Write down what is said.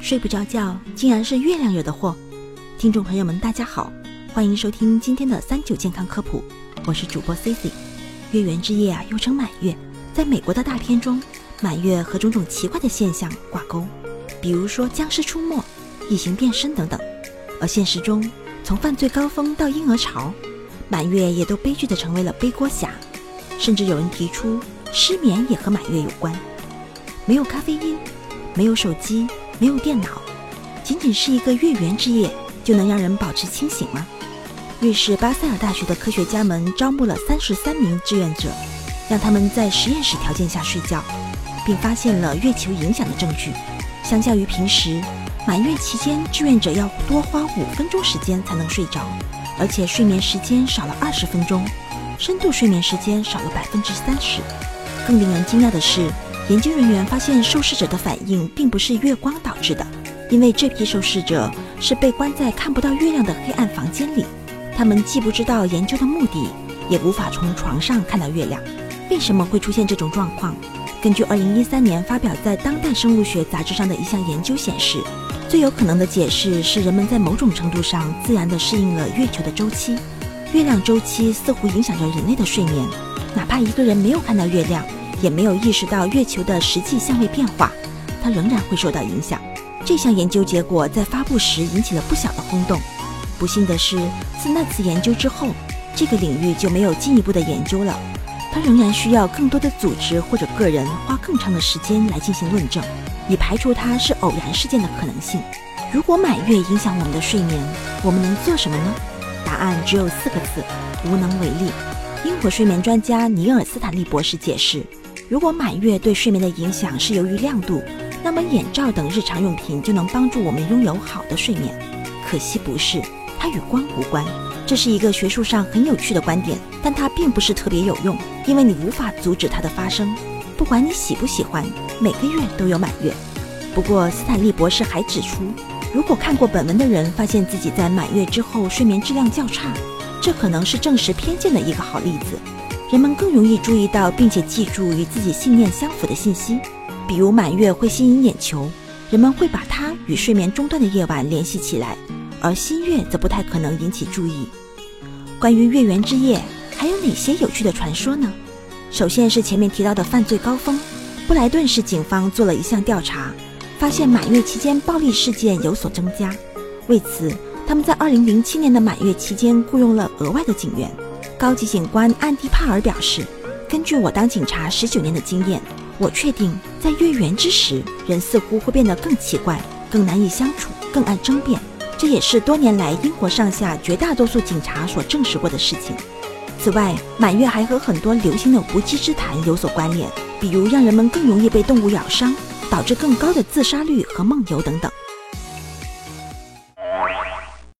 睡不着觉，竟然是月亮惹的祸。听众朋友们，大家好，欢迎收听今天的三九健康科普，我是主播 Cici。月圆之夜啊，又称满月，在美国的大片中，满月和种种奇怪的现象挂钩，比如说僵尸出没、异形变身等等。而现实中，从犯罪高峰到婴儿潮，满月也都悲剧的成为了背锅侠，甚至有人提出失眠也和满月有关。没有咖啡因，没有手机，没有电脑，仅仅是一个月圆之夜，就能让人保持清醒吗？瑞士巴塞尔大学的科学家们招募了三十三名志愿者，让他们在实验室条件下睡觉，并发现了月球影响的证据。相较于平时，满月期间志愿者要多花五分钟时间才能睡着，而且睡眠时间少了二十分钟，深度睡眠时间少了百分之三十。更令人惊讶的是。研究人员发现，受试者的反应并不是月光导致的，因为这批受试者是被关在看不到月亮的黑暗房间里，他们既不知道研究的目的，也无法从床上看到月亮。为什么会出现这种状况？根据2013年发表在《当代生物学》杂志上的一项研究显示，最有可能的解释是人们在某种程度上自然地适应了月球的周期。月亮周期似乎影响着人类的睡眠，哪怕一个人没有看到月亮。也没有意识到月球的实际相位变化，它仍然会受到影响。这项研究结果在发布时引起了不小的轰动。不幸的是，自那次研究之后，这个领域就没有进一步的研究了。它仍然需要更多的组织或者个人花更长的时间来进行论证，以排除它是偶然事件的可能性。如果满月影响我们的睡眠，我们能做什么呢？答案只有四个字：无能为力。英国睡眠专家尼尔斯坦利博士解释。如果满月对睡眠的影响是由于亮度，那么眼罩等日常用品就能帮助我们拥有好的睡眠。可惜不是，它与光无关。这是一个学术上很有趣的观点，但它并不是特别有用，因为你无法阻止它的发生。不管你喜不喜欢，每个月都有满月。不过，斯坦利博士还指出，如果看过本文的人发现自己在满月之后睡眠质量较差，这可能是证实偏见的一个好例子。人们更容易注意到并且记住与自己信念相符的信息，比如满月会吸引眼球，人们会把它与睡眠中断的夜晚联系起来，而新月则不太可能引起注意。关于月圆之夜，还有哪些有趣的传说呢？首先是前面提到的犯罪高峰，布莱顿市警方做了一项调查，发现满月期间暴力事件有所增加，为此他们在2007年的满月期间雇佣了额外的警员。高级警官安迪帕尔表示：“根据我当警察十九年的经验，我确定在月圆之时，人似乎会变得更奇怪、更难以相处、更爱争辩。这也是多年来英国上下绝大多数警察所证实过的事情。此外，满月还和很多流行的无稽之谈有所关联，比如让人们更容易被动物咬伤，导致更高的自杀率和梦游等等。